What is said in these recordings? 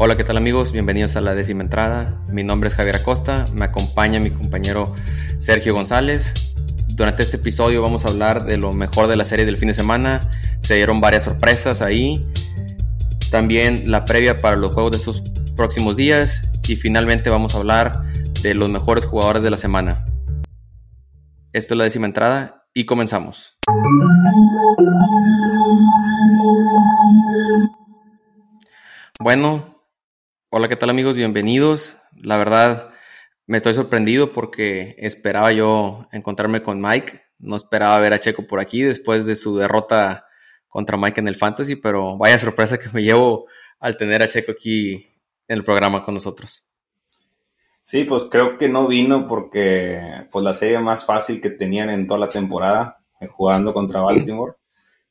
Hola, ¿qué tal amigos? Bienvenidos a la décima entrada. Mi nombre es Javier Acosta, me acompaña mi compañero Sergio González. Durante este episodio vamos a hablar de lo mejor de la serie del fin de semana. Se dieron varias sorpresas ahí. También la previa para los juegos de estos próximos días. Y finalmente vamos a hablar de los mejores jugadores de la semana. Esto es la décima entrada y comenzamos. Bueno, Hola, ¿qué tal amigos? Bienvenidos. La verdad, me estoy sorprendido porque esperaba yo encontrarme con Mike. No esperaba ver a Checo por aquí después de su derrota contra Mike en el Fantasy, pero vaya sorpresa que me llevo al tener a Checo aquí en el programa con nosotros. Sí, pues creo que no vino porque pues la serie más fácil que tenían en toda la temporada, eh, jugando contra Baltimore,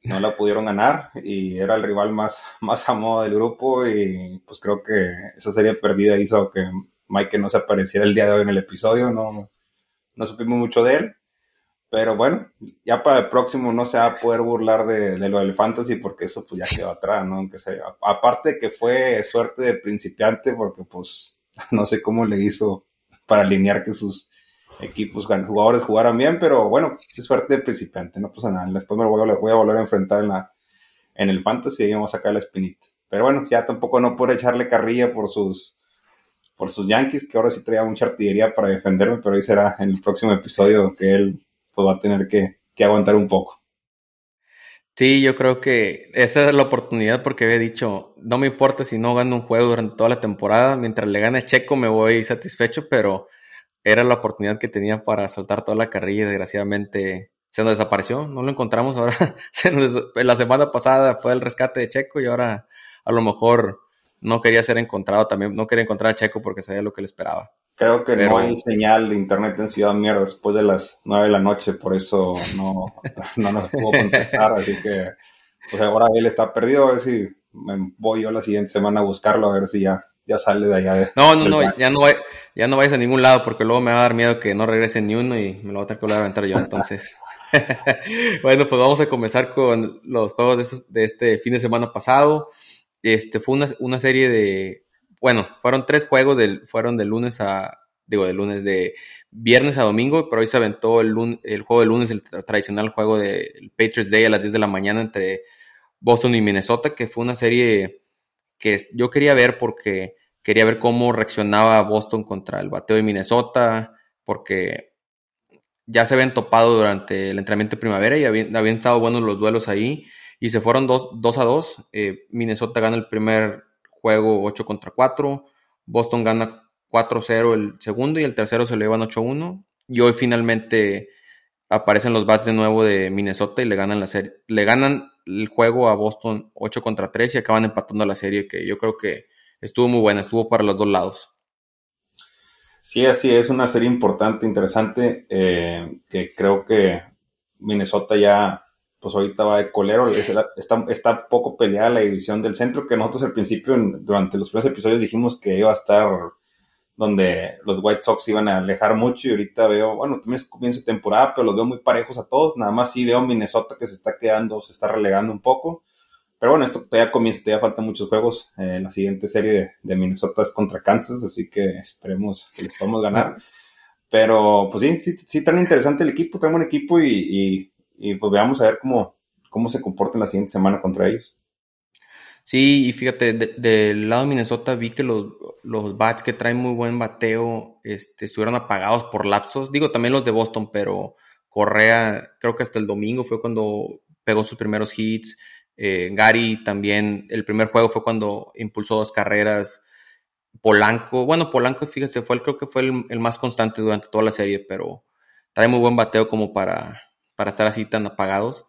no la pudieron ganar y era el rival más, más a modo del grupo y pues creo que esa serie perdida hizo que Mike no se apareciera el día de hoy en el episodio, no, no supimos mucho de él, pero bueno, ya para el próximo no se va a poder burlar de, lo del fantasy porque eso pues ya quedó atrás, ¿no? Aunque sea, aparte que fue suerte de principiante porque pues no sé cómo le hizo para alinear que sus equipos, jugadores jugaran bien, pero bueno, es suerte de principiante, no pasa nada. Después me voy a, volver a enfrentar en, la, en el fantasy y vamos a sacar la espinita. Pero bueno, ya tampoco no puedo echarle carrilla por sus, por Yankees, que ahora sí traía mucha artillería para defenderme, pero hoy será en el próximo episodio que él pues, va a tener que, que aguantar un poco. Sí, yo creo que esa es la oportunidad porque había dicho, no me importa si no gano un juego durante toda la temporada, mientras le gane Checo me voy satisfecho, pero era la oportunidad que tenía para saltar toda la carrilla y desgraciadamente se nos desapareció, no lo encontramos ahora. la semana pasada fue el rescate de Checo y ahora a lo mejor no quería ser encontrado también, no quería encontrar a Checo porque sabía lo que le esperaba. Creo que no hay señal de internet en Ciudad Mierda después de las nueve de la noche, por eso no, no nos pudo contestar, así que pues ahora él está perdido, a ver si me voy yo la siguiente semana a buscarlo, a ver si ya ya sale de allá. no, no, no, ya no, ya no vayas a ningún lado porque luego me va a dar miedo que no regrese ni uno y me lo voy a tener que volver a aventar yo. Entonces, bueno, pues vamos a comenzar con los juegos de, este fin de semana pasado. Este fue una, una, serie de, bueno, fueron tres juegos, del, fueron de lunes a, digo, de lunes, de viernes a domingo, pero hoy se aventó el, el juego de lunes, el tradicional juego del Patriots Day a las 10 de la mañana entre Boston y Minnesota, que fue una serie que yo quería ver porque quería ver cómo reaccionaba Boston contra el bateo de Minnesota, porque ya se habían topado durante el entrenamiento de primavera y habían, estado buenos los duelos ahí y se fueron 2 a 2. Eh, Minnesota gana el primer juego 8 contra 4, Boston gana 4-0 el segundo y el tercero se lo llevan 8-1 y hoy finalmente aparecen los bats de nuevo de Minnesota y le ganan la serie, le ganan el juego a Boston 8 contra 3 y acaban empatando la serie que yo creo que estuvo muy buena, estuvo para los dos lados. Sí, así es, una serie importante, interesante, eh, que creo que Minnesota ya, pues ahorita va de colero, está, está poco peleada la división del centro, que nosotros al principio, durante los primeros episodios dijimos que iba a estar donde los White Sox iban a alejar mucho y ahorita veo, bueno, también es comienzo de temporada, pero los veo muy parejos a todos, nada más sí veo Minnesota que se está quedando, se está relegando un poco, pero bueno, esto todavía comienza, todavía faltan muchos juegos, eh, la siguiente serie de, Minnesota es contra Kansas, así que esperemos que les podamos ganar, pero pues sí, sí, sí, tan interesante el equipo, tenemos un equipo y, y, pues veamos a ver cómo, cómo se comporta en la siguiente semana contra ellos. Sí, y fíjate, del lado de Minnesota vi que los, los bats que traen muy buen bateo este, estuvieron apagados por lapsos. Digo, también los de Boston, pero Correa, creo que hasta el domingo fue cuando pegó sus primeros hits. Eh, Gary también, el primer juego fue cuando impulsó dos carreras. Polanco, bueno, Polanco, fíjate, fue el, creo que fue el, más constante durante toda la serie, pero trae muy buen bateo como para, para estar así tan apagados.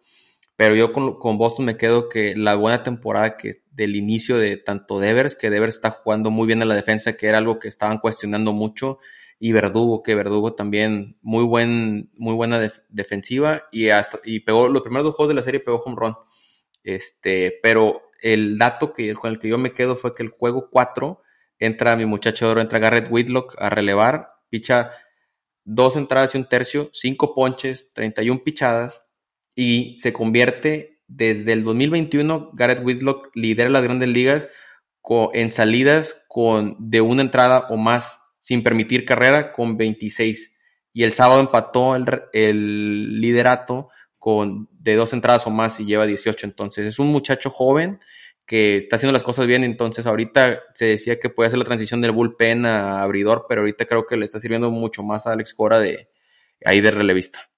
Pero yo con, con, Boston me quedo que la buena temporada que del inicio de tanto Devers, que Devers está jugando muy bien en la defensa, que era algo que estaban cuestionando mucho, y Verdugo, que Verdugo también muy buen, muy buena defensiva, y hasta, y pegó, los primeros dos juegos de la serie pegó home run. Este, pero el dato que, con el que yo me quedo fue que el juego 4 entra mi muchacho de oro, entra Garrett Whitlock a relevar, picha dos entradas y un tercio, cinco ponches, 31 pichadas, y se convierte desde el 2021, Garrett Whitlock lidera las grandes ligas en salidas con de una entrada o más sin permitir carrera con 26 y el sábado empató el, el liderato con de dos entradas o más y lleva 18. Entonces es un muchacho joven que está haciendo las cosas bien. Entonces ahorita se decía que puede hacer la transición del bullpen a abridor, pero ahorita creo que le está sirviendo mucho más a Alex Cora de ahí de relevista.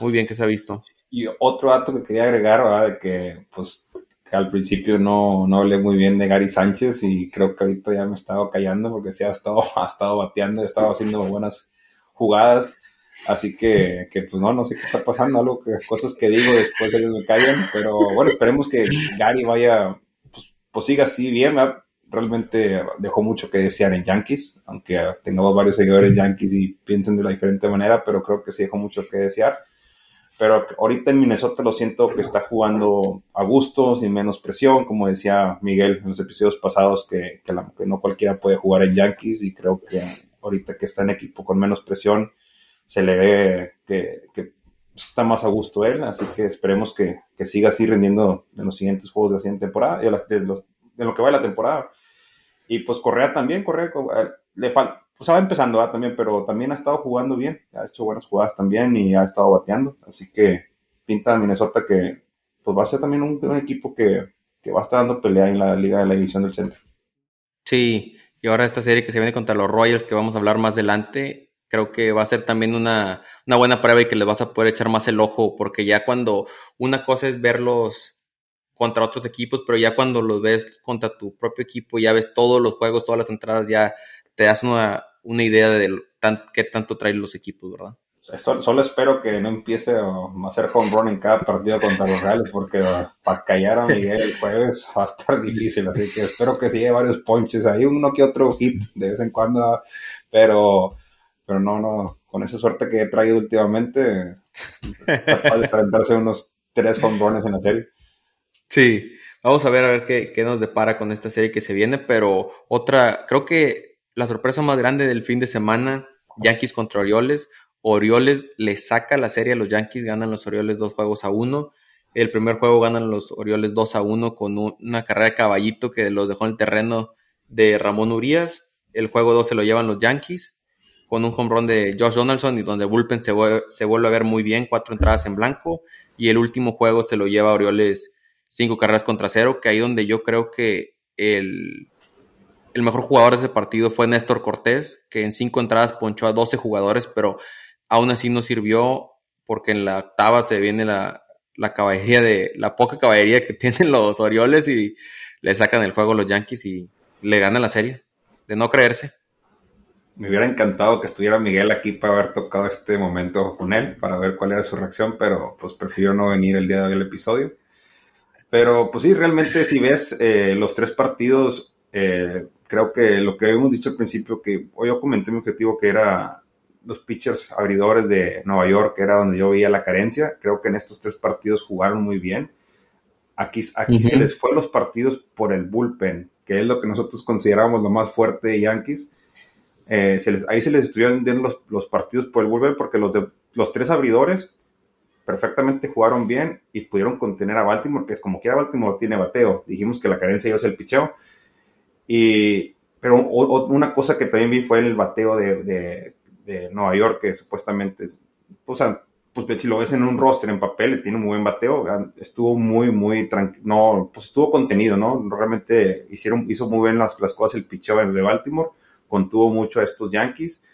Muy bien que se ha visto. Y otro dato que quería agregar, ¿verdad? de que pues al principio no, no hablé muy bien de Gary Sánchez y creo que ahorita ya me estaba callando porque sí ha estado, ha estado bateando, ha estado haciendo buenas jugadas. Así que, que, pues no, no sé qué está pasando, algo cosas que digo después ellos me callan, pero bueno, esperemos que Gary vaya, pues, pues siga así bien, realmente dejó mucho que desear en Yankees, aunque tengamos varios seguidores Yankees y piensen de la diferente manera, pero creo que sí dejó mucho que desear. Pero ahorita en Minnesota lo siento que está jugando a gusto, sin menos presión, como decía Miguel en los episodios pasados, que, que, que no cualquiera puede jugar en Yankees y creo que ahorita que está en equipo con menos presión, se le ve que, está más a gusto él, así que esperemos que, siga así rendiendo en los siguientes juegos de la siguiente temporada, de, lo que va de la temporada. Y pues Correa también, Correa le falta, pues va empezando también, pero también ha estado jugando bien, ha hecho buenas jugadas también y ha estado bateando, así que pinta a Minnesota que pues va a ser también un, equipo que, que va a estar dando pelea en la Liga de la División del Centro. Sí, y ahora esta serie que se viene contra los Royals, que vamos a hablar más adelante, creo que va a ser también una, buena prueba y que les vas a poder echar más el ojo, porque ya cuando una cosa es verlos contra otros equipos, pero ya cuando los ves contra tu propio equipo, ya ves todos los juegos, todas las entradas, ya te das una, idea de qué tanto traen los equipos, ¿verdad? Solo, espero que no empiece a hacer home run en cada partido contra los Reales, porque para callar a Miguel el jueves va a estar difícil. Así que espero que siga varios ponches ahí, uno que otro hit de vez en cuando, pero, pero no, no, con esa suerte que he traído últimamente, capaz de aventarse unos tres home runs en la serie. Sí, vamos a ver a ver qué, qué nos depara con esta serie que se viene, pero otra, creo que la sorpresa más grande del fin de semana, Yankees contra Orioles Orioles le saca la serie a los Yankees, ganan los Orioles dos juegos a uno. El primer juego ganan los Orioles dos a uno con una carrera de caballito que los dejó en el terreno de Ramón Urias. El juego dos se lo llevan los Yankees con un home de Josh Donaldson y donde Bullpen se, se vuelve a ver muy bien, cuatro entradas en blanco. Y el último juego se lo lleva Orioles cinco carreras contra cero, que ahí donde yo creo que el, el mejor jugador de ese partido fue Néstor Cortés, que en cinco entradas ponchó a 12 jugadores, pero Aún así no sirvió porque en la octava se viene la, caballería de la poca caballería que tienen los Orioles y le sacan el juego a los Yankees y le ganan la serie. De no creerse. Me hubiera encantado que estuviera Miguel aquí para haber tocado este momento con él, para ver cuál era su reacción, pero pues prefirió no venir el día de hoy al episodio. Pero pues sí, realmente si ves eh, los tres partidos, eh, creo que lo que habíamos dicho al principio, que hoy yo comenté mi objetivo que era los pitchers abridores de Nueva York, que era donde yo veía la carencia. Creo que en estos tres partidos jugaron muy bien. Aquí, aquí se les fue los partidos por el bullpen, que es lo que nosotros consideramos lo más fuerte de Yankees. Eh, ahí se les estuvieron los, los, partidos por el bullpen porque los, de, los tres abridores perfectamente jugaron bien y pudieron contener a Baltimore, que es como quiera Baltimore tiene bateo. Dijimos que la carencia es el picheo. Y, pero una cosa que también vi fue el bateo de de Nueva York, que supuestamente es, pues, pues si lo ves en un roster en papel, tiene un muy buen bateo, estuvo muy, muy tranquilo, no, pues estuvo contenido, ¿no? Realmente hicieron, hizo muy bien las, las cosas el picheo de Baltimore, contuvo mucho a estos Yankees,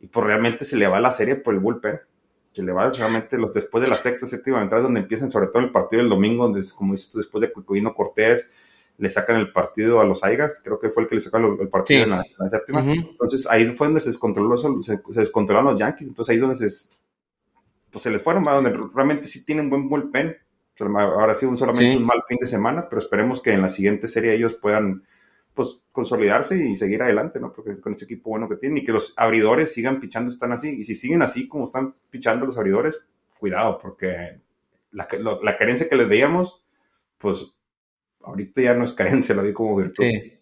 y pues realmente se le va la serie por el bullpen, se le va realmente los, después de la sexta, séptima entrada, donde empiezan sobre todo el partido del domingo, donde, como dices después de Cuicovino Cortés, le sacan el partido a los Aigas, creo que fue el que le sacaron el partido en, la, séptima. Entonces ahí fue donde se descontroló, se, se, descontrolaron los Yankees, entonces ahí es donde se, pues se les fueron, donde realmente sí tienen buen bullpen. Ahora ha sido un, solamente un mal fin de semana, pero esperemos que en la siguiente serie ellos puedan pues consolidarse y seguir adelante, ¿no? Porque con ese equipo bueno que tienen y que los abridores sigan pichando, están así, y si siguen así como están pichando los abridores, cuidado, porque la, la carencia que les veíamos, pues ahorita ya no es carencia, lo vi como virtud. Sí,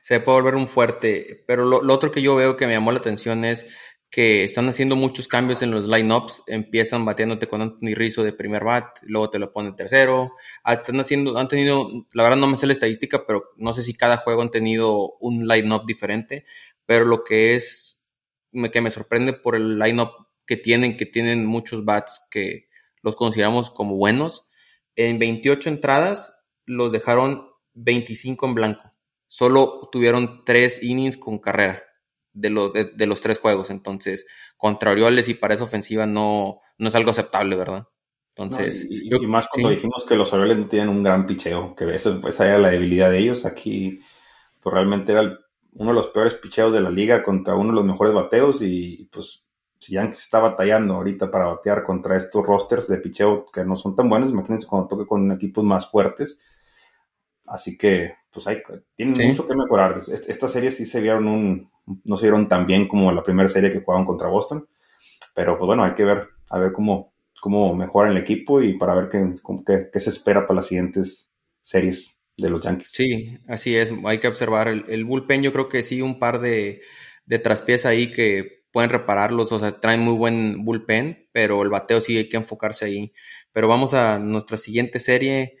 se puede volver un fuerte, pero lo, otro que yo veo que me llamó la atención es que están haciendo muchos cambios en los lineups, empiezan bateándote con Anthony Rizzo de primer bat, luego te lo ponen tercero, ah, están haciendo, han tenido, la verdad no me sé la estadística, pero no sé si cada juego han tenido un lineup diferente, pero lo que es, que me sorprende por el lineup que tienen, que tienen muchos bats que los consideramos como buenos, en 28 entradas los dejaron 25 en blanco, solo tuvieron 3 innings con carrera de, los de, los tres juegos. Entonces, contra Orioles y para esa ofensiva no, no es algo aceptable, ¿verdad? Entonces, y, más cuando dijimos que los Orioles no tienen un gran picheo, que esa, esa era la debilidad de ellos. Aquí, pues realmente era uno de los peores picheos de la liga contra uno de los mejores bateos. Y pues, si Yankees está batallando ahorita para batear contra estos rosters de picheo que no son tan buenos, imagínense cuando toque con equipos más fuertes. Así que, pues hay, tienen mucho que mejorar. Esta serie sí se vieron un, no se vieron tan bien como la primera serie que jugaban contra Boston. Pero pues bueno, hay que ver, a ver cómo, cómo mejora el equipo y para ver qué, qué, se espera para las siguientes series de los Yankees. Sí, así es, hay que observar el, el bullpen, yo creo que sí, un par de, de traspiés ahí que pueden repararlos, o sea, traen muy buen bullpen, pero el bateo sí hay que enfocarse ahí. Pero vamos a nuestra siguiente serie,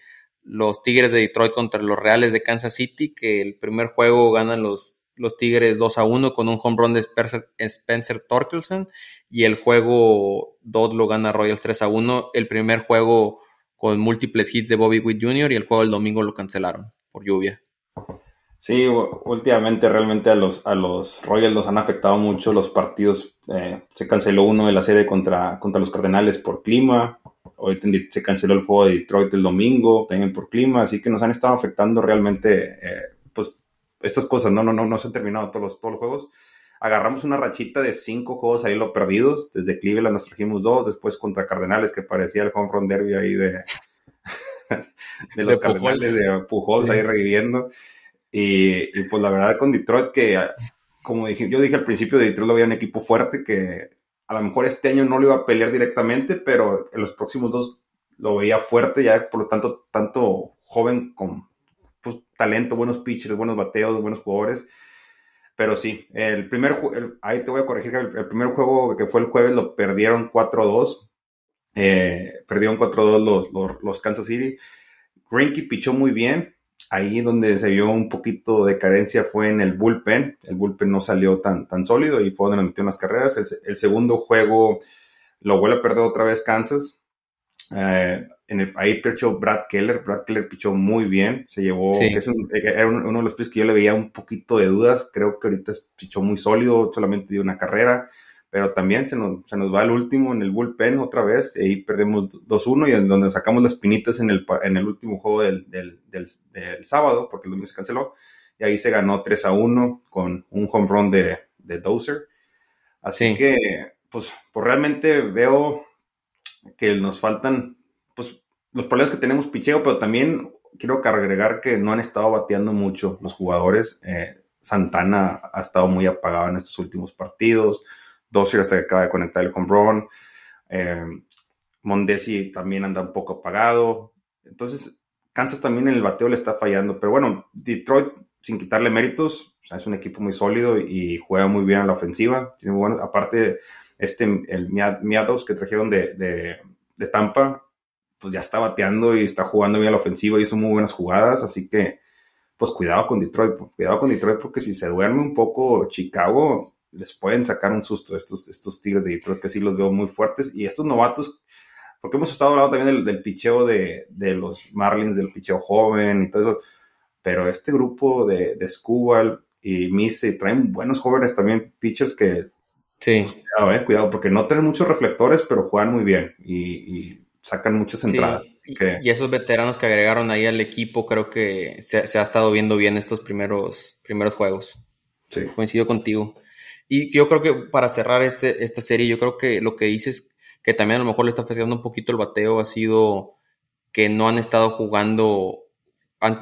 los Tigres de Detroit contra los Reales de Kansas City, que el primer juego ganan los los Tigres 2 a 1 con un home run de Spencer, Torkelson y el juego 2 lo gana Royals 3 a 1. El primer juego con múltiples hits de Bobby Witt Jr. y el juego del domingo lo cancelaron por lluvia. Sí, últimamente realmente a los, a los Royals los han afectado mucho los partidos. Eh, se canceló uno de la serie contra, contra los Cardenales por clima. Hoy se canceló el juego de Detroit el domingo también por clima. Así que nos han estado afectando realmente eh, pues estas cosas, no, no, no, no se han terminado todos los, todos los juegos. Agarramos una rachita de cinco juegos ahí lo perdidos. Desde Cleveland nos trajimos dos, después contra Cardenales, que parecía el home run derby ahí de, de los Cardenales de Pujols ahí reviviendo. Y, pues la verdad con Detroit, que como dije, yo dije al principio, de Detroit lo veía un equipo fuerte que a lo mejor este año no lo iba a pelear directamente, pero en los próximos dos lo veía fuerte, ya por lo tanto, tanto joven con pues, talento, buenos pitchers, buenos bateos, buenos jugadores. Pero sí, el primer ahí te voy a corregir, el, el, primer juego que fue el jueves lo perdieron 4-2. Eh, perdieron 4-2 los, los, los, Kansas City. Grinky pichó muy bien. Ahí donde se vio un poquito de carencia fue en el bullpen. El bullpen no salió tan, tan sólido y fue donde metió unas carreras. El, el segundo juego lo vuelve a perder otra vez Kansas. Eh, en el, ahí pichó Brad Keller. Brad Keller pichó muy bien. Se llevó, es era uno de los pitches que yo le veía un poquito de dudas. Creo que ahorita pichó muy sólido, solamente dio una carrera. Pero también se nos, se nos va el último en el bullpen otra vez. Y ahí perdemos 2-1 y en donde sacamos las pinitas en el, en el último juego del, del, del, sábado, porque el domingo se canceló. Y ahí se ganó 3-1 con un home run de, de Dozer. Así que, pues, pues realmente veo que nos faltan, pues, los problemas que tenemos picheo, pero también quiero agregar que no han estado bateando mucho los jugadores. Eh, Santana ha estado muy apagado en estos últimos partidos. Dossier hasta que acaba de conectar el home. Eh, Mondesi también anda un poco apagado. Entonces, Kansas también en el bateo le está fallando. Pero bueno, Detroit, sin quitarle méritos, es un equipo muy sólido y juega muy bien a la ofensiva. Aparte, este, el Miados que trajeron de, de, Tampa, pues ya está bateando y está jugando bien a la ofensiva y hizo muy buenas jugadas, así que pues cuidado con Detroit, cuidado con Detroit porque si se duerme un poco Chicago, les pueden sacar un susto estos, estos Tigres de Detroit que sí los veo muy fuertes y estos novatos, porque hemos estado hablando también del, del picheo de, de, los Marlins, del picheo joven y todo eso, pero este grupo de, de Scubal y Mise traen buenos jóvenes también, pitchers que Sí. Pues, cuidado, eh, cuidado, porque no tienen muchos reflectores, pero juegan muy bien y, sacan muchas entradas. Y esos veteranos que agregaron ahí al equipo, creo que se, ha estado viendo bien estos primeros, primeros juegos. Sí. Coincido contigo. Y yo creo que para cerrar este, esta serie, yo creo que lo que dices, que también a lo mejor le está afectando un poquito el bateo, ha sido que no han estado jugando,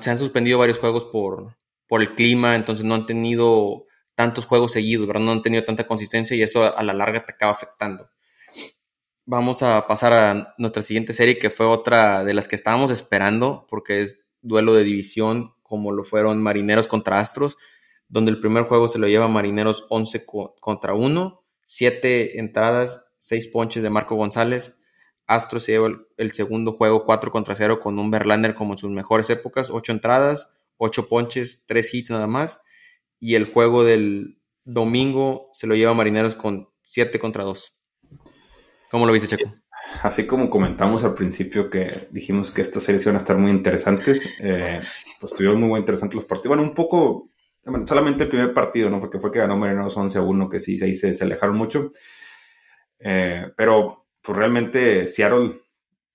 se han suspendido varios juegos por, por el clima, entonces no han tenido tantos juegos seguidos, ¿verdad? No han tenido tanta consistencia y eso a la larga te acaba afectando. Vamos a pasar a nuestra siguiente serie, que fue otra de las que estábamos esperando, porque es duelo de división, como lo fueron Marineros contra Astros, donde el primer juego se lo lleva Marineros 11 contra 1. siete entradas, seis ponches de Marco González. Astros se lleva el, segundo juego 4 contra 0 con un Verlander como en sus mejores épocas, ocho entradas, ocho ponches, tres hits nada más. Y el juego del domingo se lo lleva Marineros con 7 contra 2. ¿Cómo lo viste, Checo? Así como comentamos al principio que dijimos que estas series iban a estar muy interesantes, eh, pues estuvieron muy, muy interesantes los partidos. Bueno, un poco, solamente el primer partido, ¿no? Porque fue que ganó Marineros 11 a 1, que sí, ahí se, se alejaron mucho. Eh, pero, pues realmente Seattle,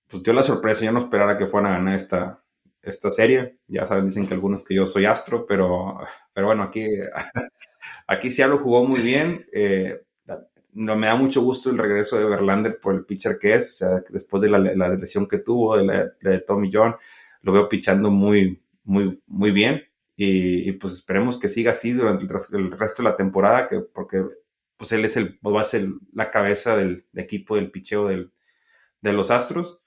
pues dio la sorpresa. Yo no esperara que fueran a ganar esta, esta serie. Ya saben, dicen que algunos que yo soy astro, pero, pero bueno, aquí, aquí Seattle jugó muy bien. Eh, no me da mucho gusto el regreso de Verlander por el pitcher que es, o sea, después de la, la lesión que tuvo, de la, de Tommy John, lo veo pichando muy, muy, muy bien. Y, pues esperemos que siga así durante el, resto de la temporada, que, porque pues él es el, va a ser la cabeza del, equipo del picheo del, de los Astros.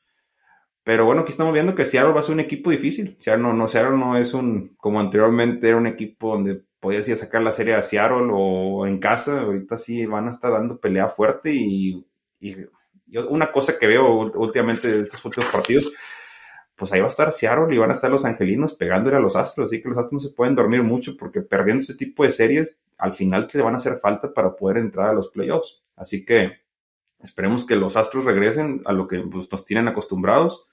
Pero bueno, aquí estamos viendo que Seattle va a ser un equipo difícil. Seattle no, no, Seattle no es un, como anteriormente era un equipo donde podías ir a sacar la serie a Seattle o en casa, ahorita sí van a estar dando pelea fuerte y, una cosa que veo últimamente de estos últimos partidos, pues ahí va a estar Seattle y van a estar los angelinos pegándole a los astros, así que los astros no se pueden dormir mucho porque perdiendo ese tipo de series, al final te van a hacer falta para poder entrar a los playoffs. Así que esperemos que los astros regresen a lo que pues, nos tienen acostumbrados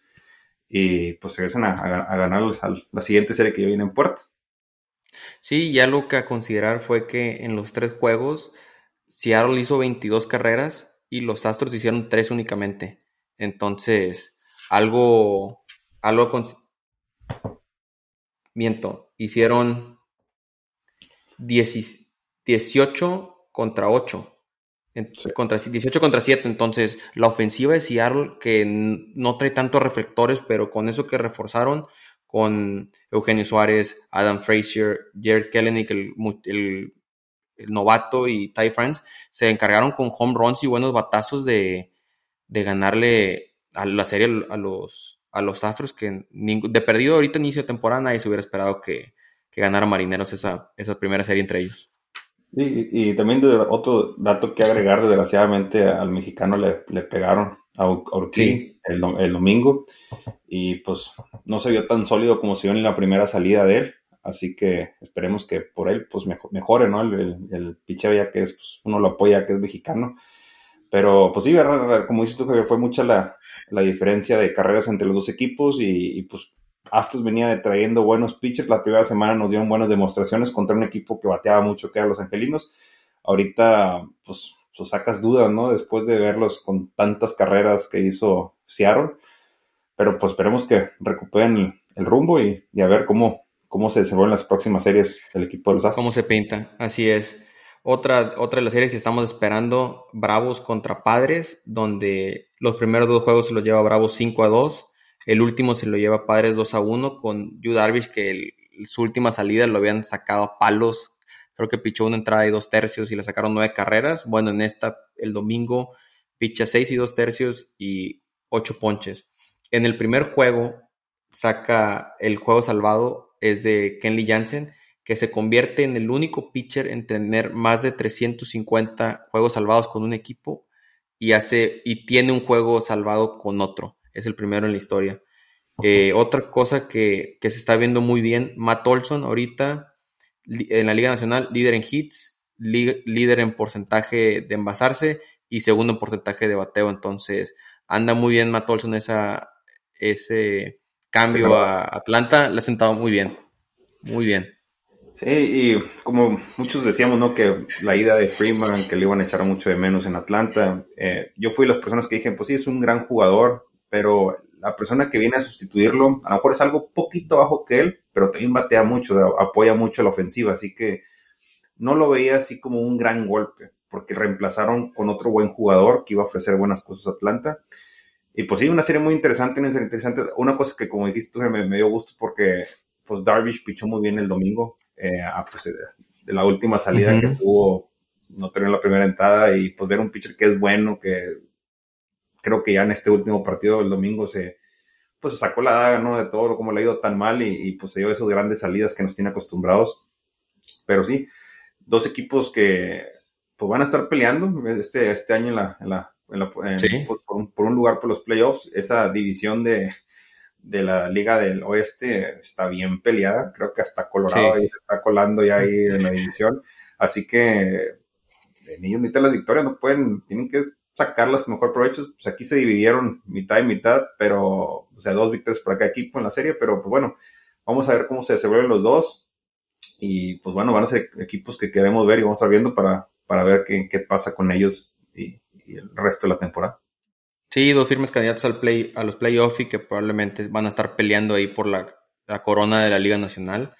y pues regresen a, ganar la siguiente serie que viene en puerta. Sí, ya lo que a considerar fue que en los tres juegos Seattle hizo 22 carreras y los Astros hicieron tres únicamente. Entonces, algo, algo con... Miento, hicieron 18 contra 8. Contra, 18 contra 7, entonces la ofensiva de Seattle que no trae tantos reflectores, pero con eso que reforzaron, con Eugenio Suárez, Adam Frazier, Jared Kellenick, el, el, novato y Ty France, se encargaron con home runs y buenos batazos de, ganarle a la serie a los, a los Astros, que de perdido ahorita inicio de temporada nadie se hubiera esperado que, ganara Marineros esa, esa primera serie entre ellos. Y, también otro dato que agregar, desgraciadamente al mexicano le, le pegaron a Urquí el, el, domingo. Y pues no se vio tan sólido como se vio en la primera salida de él, así que esperemos que por él pues mejore, ¿no? El, el, picheo ya que es, pues, uno lo apoya que es mexicano, pero pues sí, como dices tú, Javier, fue mucha la, la diferencia de carreras entre los dos equipos y, pues Astros venía trayendo buenos pitchers, la primera semana nos dieron buenas demostraciones contra un equipo que bateaba mucho que eran los Angelinos, ahorita pues pues, sacas dudas, ¿no? Después de verlos con tantas carreras que hizo Seattle. Pero pues esperemos que recuperen el, rumbo y, a ver cómo, cómo se desenvuelven las próximas series del equipo de los Astros. Cómo se pinta, así es. Otra, otra de las series que estamos esperando, Bravos contra Padres, donde los primeros dos juegos se los lleva Bravos 5 a 2, el último se lo lleva Padres 2 a 1, con Yu Darvish que su última salida lo habían sacado a palos Creo que pichó una entrada y dos tercios y le sacaron nueve carreras. Bueno, en esta, el domingo, picha seis y dos tercios y ocho ponches. En el primer juego, saca el juego salvado, es de Kenley Jansen, que se convierte en el único pitcher en tener más de 350 juegos salvados con un equipo y hace y tiene un juego salvado con otro. Es el primero en la historia. Eh, otra cosa que, que, se está viendo muy bien, Matt Olson ahorita en la Liga Nacional, líder en hits, líder en porcentaje de envasarse y segundo en porcentaje de bateo. Entonces, anda muy bien Matt Olson esa, ese cambio a Atlanta, le ha sentado muy bien, muy bien. Sí, y como muchos decíamos, ¿no? Que la ida de Freeman, que le iban a echar mucho de menos en Atlanta. Eh, yo fui las personas que dije, pues sí, es un gran jugador, pero la persona que viene a sustituirlo, a lo mejor es algo poquito bajo que él, pero también batea mucho, apoya mucho la ofensiva, así que no lo veía así como un gran golpe, porque reemplazaron con otro buen jugador que iba a ofrecer buenas cosas a Atlanta. Y pues sí, una serie muy interesante, interesante. Una cosa que como dijiste me, me dio gusto porque pues Darvish pichó muy bien el domingo, eh, pues, de la última salida que tuvo, no terminó la primera entrada y pues ver un pitcher que es bueno, que creo que ya en este último partido del domingo se, pues se sacó la daga, ¿no? De todo como le ha ido tan mal y, pues se dio esas grandes salidas que nos tiene acostumbrados. Pero sí, dos equipos que pues van a estar peleando este, este año en la, en la, pues, por, un, lugar por los playoffs. Esa división de, de la Liga del Oeste está bien peleada. Creo que hasta Colorado ahí está colando ya ahí en la división. Así que ellos necesitan las victorias, no pueden, tienen que sacarlas mejor provecho. Pues aquí se dividieron mitad y mitad, pero, o sea, dos victorias para cada equipo en la serie, pero pues bueno, vamos a ver cómo se desenvuelven los dos. Y pues bueno, van a ser equipos que queremos ver y vamos a estar viendo para, para ver qué, qué pasa con ellos y, el resto de la temporada. Sí, dos firmes candidatos al play, a los playoffs y que probablemente van a estar peleando ahí por la, la corona de la Liga Nacional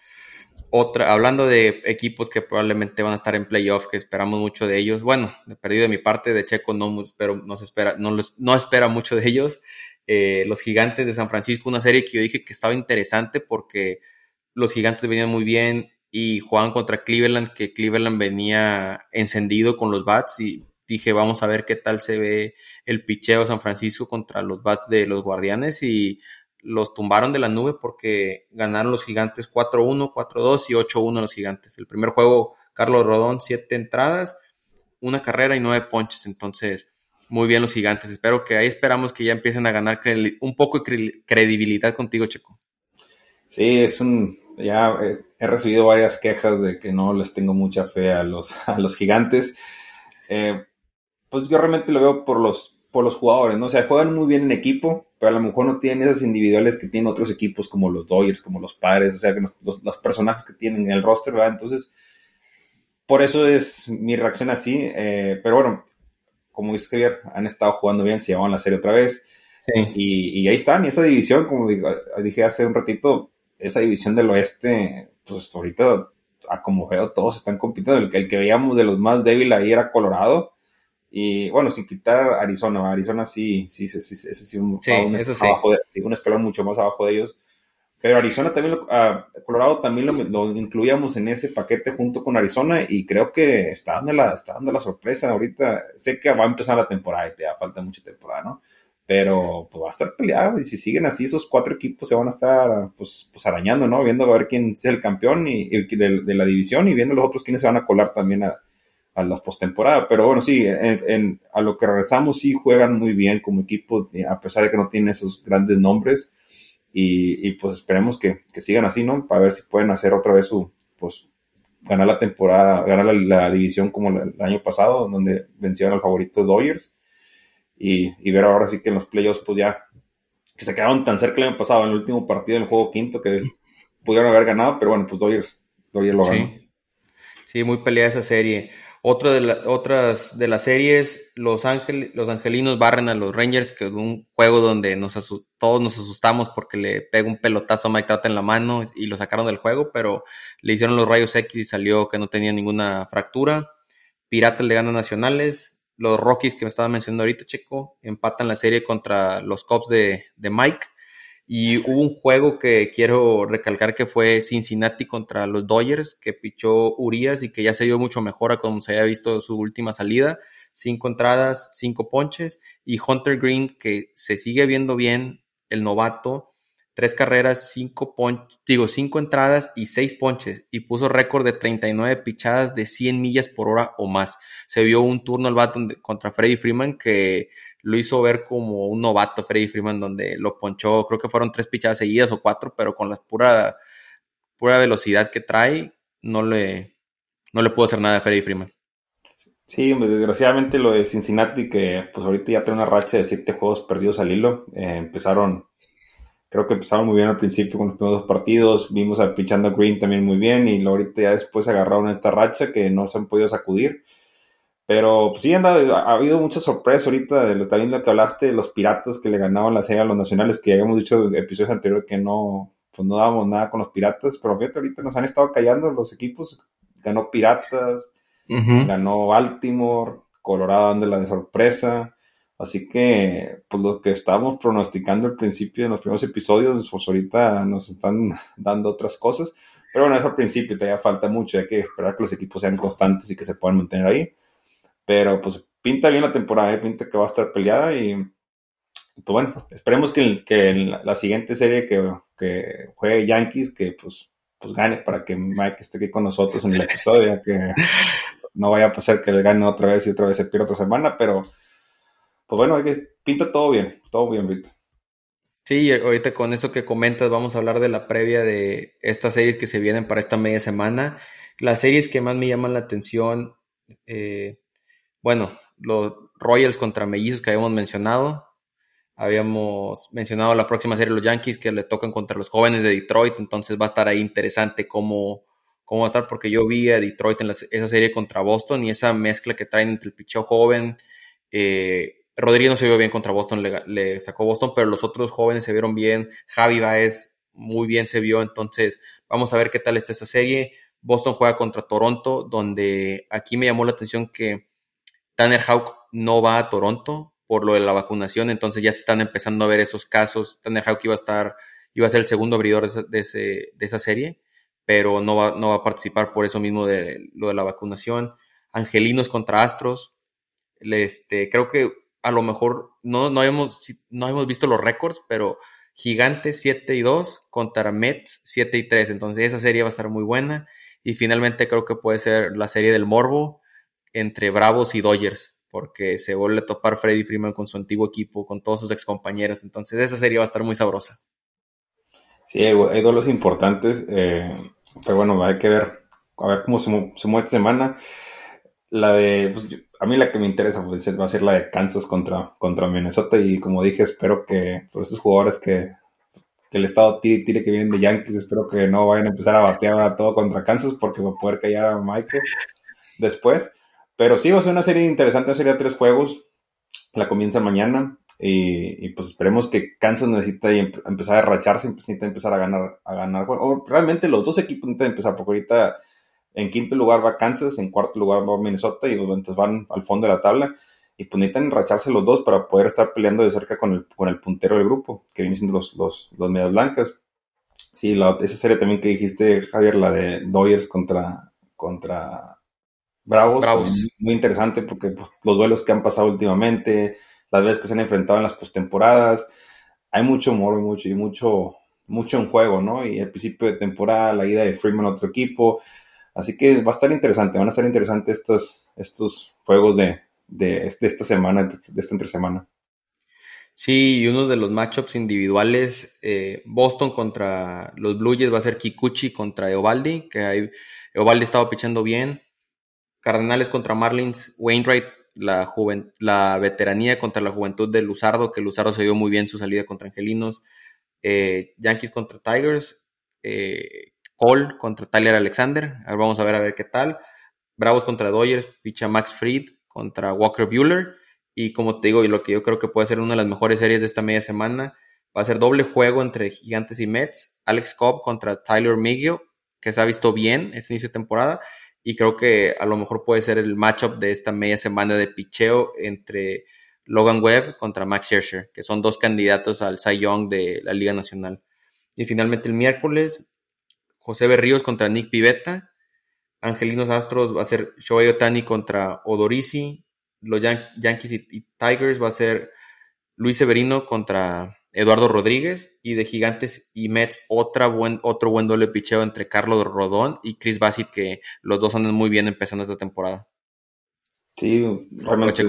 otra, hablando de equipos que probablemente van a estar en playoff, que esperamos mucho de ellos. Bueno, he perdido de mi parte, de Checo no, espero, no, se espera, no, no espera mucho de ellos. Eh, los Gigantes de San Francisco, una serie que yo dije que estaba interesante porque los Gigantes venían muy bien y jugaban contra Cleveland, que Cleveland venía encendido con los Bats y dije, vamos a ver qué tal se ve el picheo San Francisco contra los Bats de los Guardianes y los tumbaron de la nube porque ganaron los gigantes 4-1, 4-2 y 8-1 los gigantes. El primer juego, Carlos Rodón, siete entradas, una carrera y nueve ponches. Entonces, muy bien los gigantes. Espero que ahí esperamos que ya empiecen a ganar un poco de credibilidad contigo, Checo. Sí, es un. Ya eh, he recibido varias quejas de que no les tengo mucha fe a los, a los gigantes. Eh, pues yo realmente lo veo por los por los jugadores, ¿no? O sea, juegan muy bien en equipo, pero a lo mejor no tienen esas individuales que tienen otros equipos como los Dodgers, como los Padres, o sea, que los, personajes que tienen en el roster, ¿verdad? Entonces, por eso es mi reacción así, eh, pero bueno, como dice Javier, han estado jugando bien, se llevaban la serie otra vez, sí. y, ahí están, y esa división, como dije hace un ratito, esa división del oeste, pues ahorita, a como veo, todos están compitiendo, el, el que veíamos de los más débiles ahí era Colorado, y bueno, sin quitar Arizona, Arizona sí, sí, sí, sí, ese sí, un, un escalón mucho más abajo de ellos. Pero Arizona también, lo, uh, Colorado también lo, incluíamos en ese paquete junto con Arizona y creo que está dando la, está dando la sorpresa ahorita. Sé que va a empezar la temporada y te da falta mucha temporada, ¿no? Pero pues va a estar peleado y si siguen así, esos cuatro equipos se van a estar pues, pues arañando, ¿no? Viendo a ver quién es el campeón y, de, de, la división y viendo los otros quiénes se van a colar también a, a la postemporada. Pero bueno, sí, en, a lo que regresamos, sí juegan muy bien como equipo, eh, a pesar de que no tienen esos grandes nombres. Y, pues esperemos que, sigan así, ¿no? Para ver si pueden hacer otra vez su, pues, ganar la temporada, ganar la, división como el, año pasado, donde vencieron al favorito Dodgers. Y, y, ver ahora sí que en los playoffs, pues ya, que se quedaron tan cerca el año pasado, en el último partido del juego quinto, que pudieron haber ganado, pero bueno, pues Dodgers, Dodgers lo ganó. Sí. sí, muy peleada esa serie. Otra de otras de las series, los, los angelinos barren a los Rangers, que es un juego donde nos todos nos asustamos porque le pega un pelotazo a Mike Trout en la mano y lo sacaron del juego, pero le hicieron los rayos X y salió que no tenía ninguna fractura. Piratas le ganan nacionales. Los Rockies que me estaba mencionando ahorita, Checo, empatan la serie contra los Cubs de, de Mike. Y hubo un juego que quiero recalcar que fue Cincinnati contra los Dodgers, que pichó Urias y que ya se dio mucho mejor como se había visto su última salida. Cinco entradas, cinco ponches. Y Hunter Green, que se sigue viendo bien, el novato, tres carreras, cinco ponches, digo, cinco entradas y seis ponches. Y puso récord de 39 pichadas de 100 millas por hora o más. Se vio un turno al bato contra Freddy Freeman que lo hizo ver como un novato Freddy Freeman, donde lo ponchó, creo que fueron tres pichadas seguidas o cuatro, pero con la pura, pura velocidad que trae, no le, no le pudo hacer nada a Freddy Freeman. Sí, desgraciadamente lo de Cincinnati, que pues ahorita ya tiene una racha de siete juegos perdidos al hilo, eh, empezaron, creo que empezaron muy bien al principio con los primeros dos partidos, vimos a pichando Green también muy bien, y ahorita ya después agarraron esta racha que no se han podido sacudir. Pero pues, sí, anda, ha habido mucha sorpresa ahorita, de lo, también lo que hablaste, de los piratas que le ganaban la serie a los nacionales, que habíamos dicho en episodios anteriores que no, pues no dábamos nada con los piratas, pero fíjate, ahorita nos han estado callando los equipos. Ganó Piratas, ganó Baltimore, Colorado dándole de sorpresa. Así que, pues lo que estábamos pronosticando al principio en los primeros episodios, pues ahorita nos están dando otras cosas. Pero bueno, eso al principio todavía falta mucho, hay que esperar que los equipos sean constantes y que se puedan mantener ahí. Pero pues pinta bien la temporada, ¿eh? pinta que va a estar peleada y pues bueno, esperemos que, que la, siguiente serie que, que, juegue Yankees, que pues, pues gane para que Mike esté aquí con nosotros en el episodio, que no vaya a pasar que le gane otra vez y otra vez se pierda otra semana, pero pues bueno, pinta todo bien, todo bien, Víctor. Sí, ahorita con eso que comentas, vamos a hablar de la previa de estas series que se vienen para esta media semana. Las series que más me llaman la atención, eh, bueno, los Royals contra Mellizos que habíamos mencionado. Habíamos mencionado la próxima serie los Yankees que le tocan contra los jóvenes de Detroit, entonces va a estar ahí interesante cómo, cómo va a estar, porque yo vi a Detroit en esa serie contra Boston y esa mezcla que traen entre el picheo joven, eh, Rodríguez no se vio bien contra Boston, le, sacó Boston, pero los otros jóvenes se vieron bien. Javi Baez muy bien se vio, entonces vamos a ver qué tal está esa serie. Boston juega contra Toronto, donde aquí me llamó la atención que Tanner Houck no va a Toronto por lo de la vacunación, entonces ya se están empezando a ver esos casos. Tanner Houck iba a estar, iba a ser el segundo abridor de, de esa serie, pero no va, no va a participar por eso mismo de lo de la vacunación. Angelinos contra Astros. Este, creo que a lo mejor no, no, hemos, no visto los récords, pero Gigantes 7 y 2 contra Mets 7 y 3. Entonces esa serie va a estar muy buena. Y finalmente creo que puede ser la serie del Morbo entre Bravos y Dodgers, porque se vuelve a topar Freddy Freeman con su antiguo equipo, con todos sus excompañeros. Entonces esa serie va a estar muy sabrosa. Sí, hay, duelos importantes, eh, pero bueno, hay que ver, a ver cómo se, se mueve esta semana. La de, pues, a mí la que me interesa pues, va a ser la de Kansas contra, contra Minnesota y como dije, espero que por estos jugadores que, el estado tire, que vienen de Yankees, espero que no vayan a empezar a batear ahora todo contra Kansas porque va a poder callar a Michael después. Pero sí, va a ser una serie interesante, una serie de tres juegos. La comienza mañana y, pues esperemos que Kansas necesita empezar a racharse, necesita empezar a ganar, a ganar. Realmente los dos equipos necesitan empezar porque ahorita en quinto lugar va Kansas, en cuarto lugar va Minnesota y pues, entonces van al fondo de la tabla. Y pues necesitan enracharse los dos para poder estar peleando de cerca con el, con el puntero del grupo, que vienen siendo los, los, los medias blancas. Sí, esa serie también que dijiste, Javier, la de Doyers contra, contra Bravos, muy interesante porque pues, los duelos que han pasado últimamente, las veces que se han enfrentado en las postemporadas, hay mucho humor y mucho, y mucho, mucho en juego, ¿no? Y el principio de temporada, la ida de Freeman a otro equipo, Así que va a estar interesante, van a estar interesantes estos, estos juegos de, de, esta semana, de esta entre semana. Sí, y uno de los matchups individuales, eh, Boston contra los Blue Jays va a ser Kikuchi contra Eovaldi, que Eovaldi estaba pichando bien. Cardenales contra Marlins, Wainwright, la, la veteranía contra la juventud de Luzardo, que Luzardo se vio muy bien su salida contra Angelinos. Eh, Yankees contra Tigers, eh, Cole contra Tyler Alexander. Ahora vamos a ver a ver qué tal. Bravos contra Dodgers, picha Max Fried contra Walker Bueller. Y como te digo, y lo que yo creo que puede ser una de las mejores series de esta media semana, va a ser doble juego entre Gigantes y Mets. Alex Cobb contra Tyler Miguel, que se ha visto bien este inicio de temporada. Y creo que a lo mejor puede ser el matchup de esta media semana de picheo entre Logan Webb contra Max Scherzer, que son dos candidatos al Cy Young de la Liga Nacional. Y finalmente el miércoles, José Berríos contra Nick Pivetta. Angelinos Astros va a ser Shohei Otani contra Odorisi. Los Yankees y, Tigers va a ser Luis Severino contra Eduardo Rodríguez. Y de Gigantes y Mets, otra buen, otro buen doble picheo entre Carlos Rodón y Chris Bassett, que los dos andan muy bien empezando esta temporada. Sí, realmente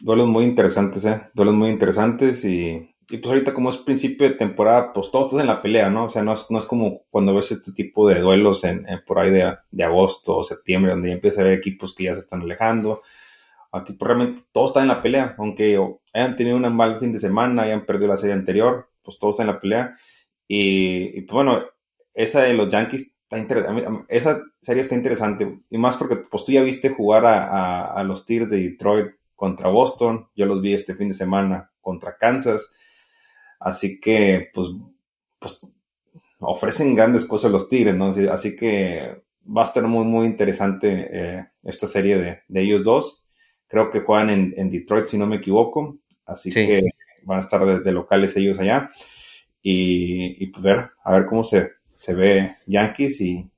duelos muy interesantes, ¿eh? Duelos muy interesantes y y pues ahorita como es principio de temporada, pues todos estás en la pelea, ¿no? O sea, no es, no es como cuando ves este tipo de duelos en, por ahí de, de, agosto o septiembre, donde ya empieza a haber equipos que ya se están alejando. Aquí pues realmente todos están en la pelea, aunque hayan tenido un mal fin de semana, hayan perdido la serie anterior, pues todos están en la pelea. Y, pues bueno, esa de los Yankees está interesante. Esa serie está interesante. Y más porque pues tú ya viste jugar a, a, a los Tigres de Detroit contra Boston. Yo los vi este fin de semana contra Kansas Así que, pues, pues ofrecen grandes cosas los Tigres, ¿no? Así que va a estar muy, muy interesante eh, esta serie de, de, ellos dos. Creo que juegan en, en, Detroit, si no me equivoco. Así que van a estar de, locales ellos allá. Y, y, pues ver, a ver cómo se, se ve Yankees y,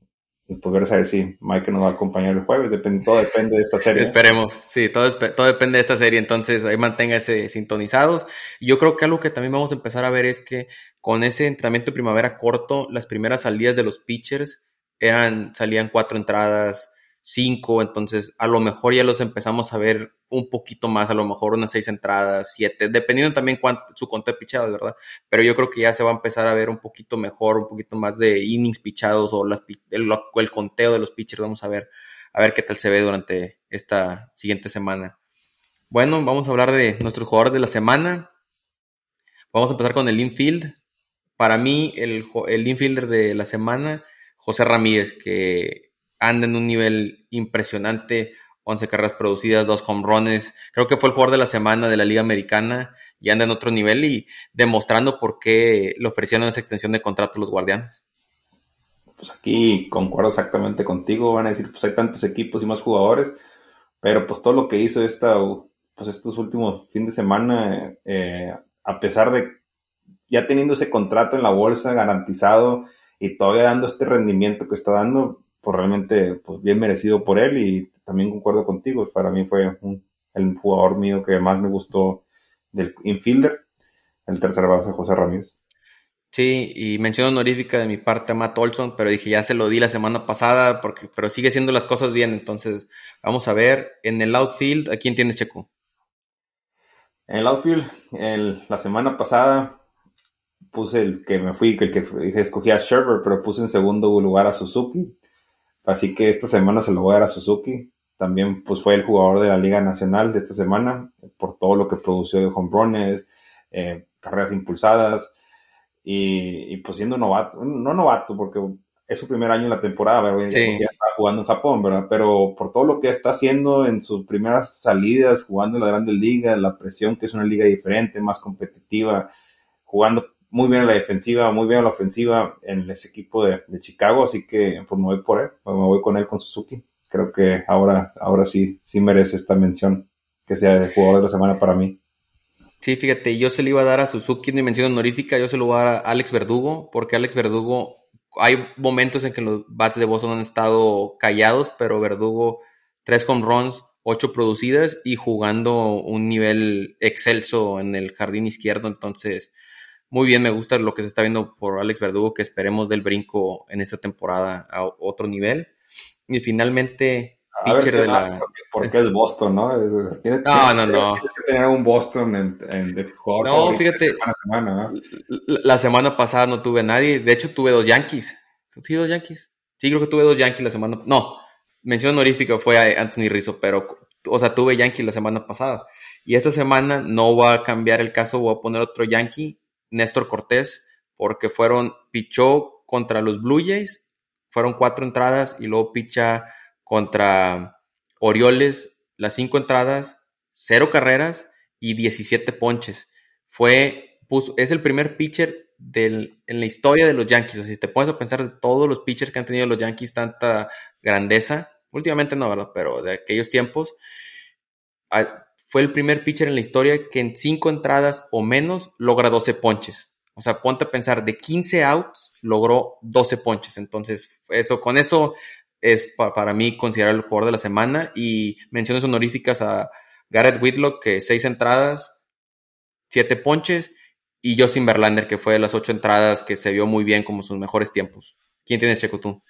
y poder saber si Mike nos va a acompañar el jueves. Depende, todo depende de esta serie. Esperemos, sí, todo, todo depende de esta serie. Entonces, ahí manténgase sintonizados. yo creo que algo que también vamos a empezar a ver es que con ese entrenamiento de primavera corto, las primeras salidas de los pitchers eran, salían cuatro entradas, cinco, entonces a lo mejor ya los empezamos a ver un poquito más, a lo mejor unas seis entradas, siete, dependiendo también cuánto, su conteo de pichados, ¿verdad? Pero yo creo que ya se va a empezar a ver un poquito mejor, un poquito más de innings pichados o las, el, el conteo de los pitchers, vamos a ver, a ver qué tal se ve durante esta siguiente semana. Bueno, vamos a hablar de nuestros jugadores de la semana. Vamos a empezar con el infield. Para mí, el, el infielder de la semana, José Ramírez, que anda en un nivel impresionante, 11 carreras producidas, dos home runs. Creo que fue el jugador de la semana de la Liga Americana y anda en otro nivel y demostrando por qué le ofrecieron esa extensión de contrato a los Guardianes. Pues aquí concuerdo exactamente contigo. Van a decir, pues hay tantos equipos y más jugadores, pero pues todo lo que hizo esta, pues estos últimos fines de semana, eh, a pesar de ya teniendo ese contrato en la bolsa garantizado y todavía dando este rendimiento que está dando, pues realmente pues bien merecido por él y también concuerdo contigo, para mí fue el jugador mío que más me gustó del infielder, el tercer base José Ramírez. Sí, y menciono honorífica de mi parte a Matt Olson, pero dije ya se lo di la semana pasada, porque, pero sigue haciendo las cosas bien, entonces vamos a ver en el outfield, ¿a quién tiene Checo? En el outfield, la semana pasada puse el que me fui, el que escogí a Sherber, pero puse en segundo lugar a Suzuki. Así que esta semana se lo voy a dar a Suzuki. También pues fue el jugador de la Liga Nacional de esta semana por todo lo que produció de home runs, eh, carreras impulsadas y, pues siendo novato, no novato porque es su primer año en la temporada, ¿verdad? ya está jugando en Japón, ¿verdad? Pero por todo lo que está haciendo en sus primeras salidas, jugando en la Grandes Ligas, la presión que es una liga diferente, más competitiva, jugando muy bien en la defensiva, muy bien en la ofensiva en ese equipo de, Chicago, así que pues me voy por él, me voy con él con Suzuki. Creo que ahora, ahora sí, sí merece esta mención que sea el jugador de la semana para mí. Sí, fíjate, yo se le iba a dar a Suzuki una mención honorífica, yo se lo voy a dar a Alex Verdugo, porque Alex Verdugo, hay momentos en que los bats de Boston han estado callados, pero Verdugo, tres home runs, ocho producidas y jugando un nivel excelso en el jardín izquierdo, entonces muy bien, me gusta lo que se está viendo por Alex Verdugo, que esperemos del brinco en esta temporada a otro nivel. Y finalmente, pitcher de la... Porque, es Boston, ¿no? no, no, no. Tienes que tener un Boston en, en jugador. No, fíjate, la semana, pasada no tuve a nadie. De hecho, tuve dos Yankees. ¿Sí, dos Yankees? Sí, creo que tuve dos Yankees la semana... No, mención honorífica fue a Anthony Rizzo, pero, o sea, tuve Yankees la semana pasada. Y esta semana no va a cambiar el caso, voy a poner otro Yankee Néstor Cortés, porque fueron, pichó contra los Blue Jays, fueron cuatro entradas y luego picha contra Orioles, las cinco entradas, cero carreras y 17 ponches. Fue, es el primer pitcher del, en la historia de los Yankees. O si te pones a pensar de todos los pitchers que han tenido los Yankees, tanta grandeza, últimamente no, ¿verdad? Pero de aquellos tiempos, fue el primer pitcher en la historia que en cinco entradas o menos logra 12 ponches. O sea, ponte a pensar, de 15 outs logró 12 ponches. Entonces, eso, con eso es para mí considerar el jugador de la semana. Y menciones honoríficas a Garrett Whitlock, que seis entradas, siete ponches. Y Justin Verlander, que fue de las ocho entradas, que se vio muy bien como sus mejores tiempos. ¿Quién tienes, Checo, tú?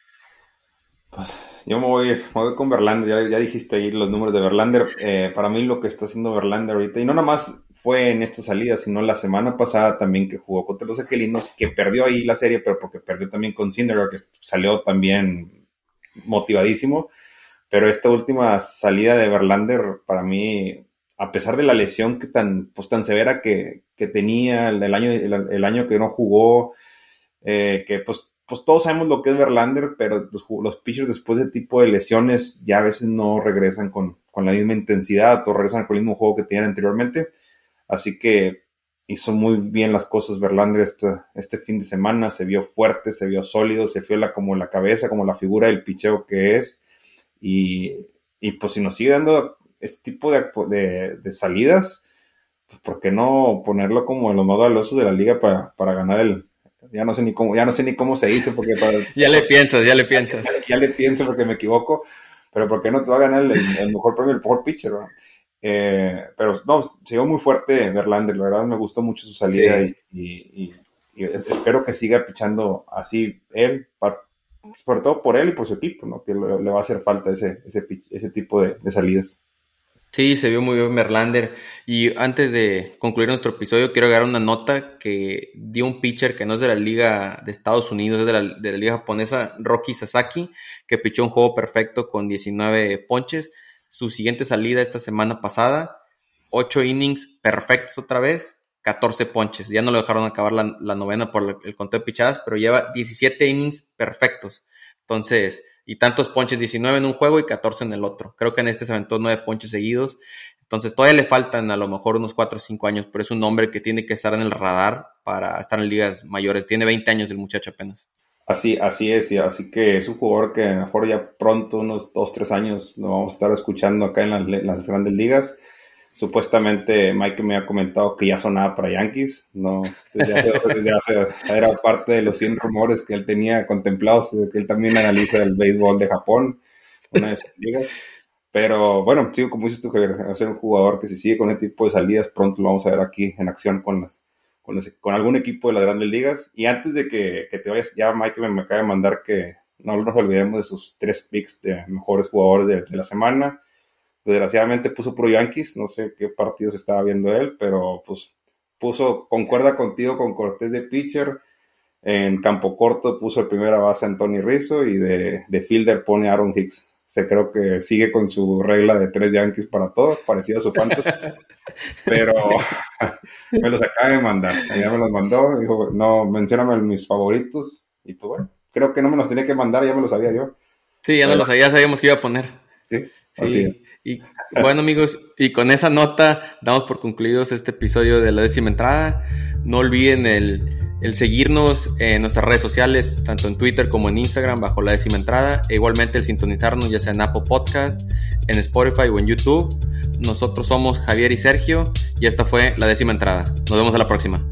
Yo me voy, con Verlander, ya, dijiste ahí los números de Verlander. Eh, para mí lo que está haciendo Verlander ahorita, y no nada más fue en esta salida, sino la semana pasada también que jugó contra los Angelinos, que perdió ahí la serie, pero porque perdió también con Cinderer, que salió también motivadísimo. Pero esta última salida de Verlander, para mí, a pesar de la lesión que tan, pues, tan severa que, tenía el, año, el, año que no jugó, eh, que pues pues todos sabemos lo que es Verlander, pero los, pitchers después de tipo de lesiones ya a veces no regresan con, la misma intensidad o regresan con el mismo juego que tenían anteriormente. Así que hizo muy bien las cosas Verlander este, este fin de semana, se vio fuerte, se vio sólido, se vio la, como la cabeza, como la figura del picheo que es. Y, pues si nos sigue dando este tipo de, de, salidas, pues ¿por qué no ponerlo como en los más valiosos de la liga para, para ganar el, ya no sé ni cómo, ya no sé ni cómo se dice porque ya le piensas, ya le piensas. Ya, le pienso porque me equivoco, pero ¿por qué no te va a ganar el, mejor premio, el mejor pitcher? Eh, pero no, siguió muy fuerte Verlander, la verdad me gustó mucho su salida y, espero que siga pichando así él, sobre todo por él y por su equipo, ¿no? Que le, va a hacer falta ese, ese, ese tipo de, de salidas. Sí, se vio muy bien Merlander. Y antes de concluir nuestro episodio, quiero agregar una nota que dio un pitcher que no es de la Liga de Estados Unidos, es de la, de la Liga japonesa, Rocky Sasaki, que pichó un juego perfecto con 19 ponches. Su siguiente salida esta semana pasada, 8 innings perfectos otra vez, 14 ponches. Ya no lo dejaron acabar la, novena por el conteo de pichadas, pero lleva 17 innings perfectos. Entonces, y tantos ponches, 19 en un juego y 14 en el otro. Creo que en este se aventó 9 ponches seguidos. Entonces todavía le faltan a lo mejor unos 4 o 5 años, pero es un hombre que tiene que estar en el radar para estar en ligas mayores. Tiene 20 años el muchacho apenas. Así, así es, así que es un jugador que a lo mejor ya pronto, unos 2, 3 años, lo vamos a estar escuchando acá en las grandes ligas Supuestamente Mike me ha comentado que ya sonaba para Yankees, no, era parte de los 100 rumores que él tenía contemplados, que él también analiza el béisbol de Japón, una de sus ligas. Pero bueno, sí, como dices tú, que va ser un jugador que si sigue con este tipo de salidas, pronto lo vamos a ver aquí en acción con las, con, con algún equipo de las grandes ligas. Y antes de que, te vayas, ya Mike me, acaba de mandar que no nos olvidemos de sus tres picks de mejores jugadores de la semana. Desgraciadamente puso pro Yankees, no sé qué partidos estaba viendo él, pero pues puso, concuerda contigo con Cortés de pitcher. En campo corto puso el primera base Anthony Rizzo y de, de fielder pone Aaron Hicks. Se creo que sigue con su regla de tres Yankees para todos, parecido a su fantasy. pero me los acaba de mandar. Ya me los mandó. Dijo, no, mencióname mis favoritos. Y pues bueno, creo que no me los tenía que mandar, ya me los sabía yo. Sí, ya no los sabía, sabíamos que iba a poner. Sí, sí. Y bueno amigos, y con esa nota damos por concluidos este episodio de la décima entrada. No olviden el, el, seguirnos en nuestras redes sociales, tanto en Twitter como en Instagram, bajo la décima entrada. E igualmente el sintonizarnos ya sea en Apple Podcast, en Spotify o en YouTube. Nosotros somos Javier y Sergio y esta fue la décima entrada. Nos vemos a la próxima.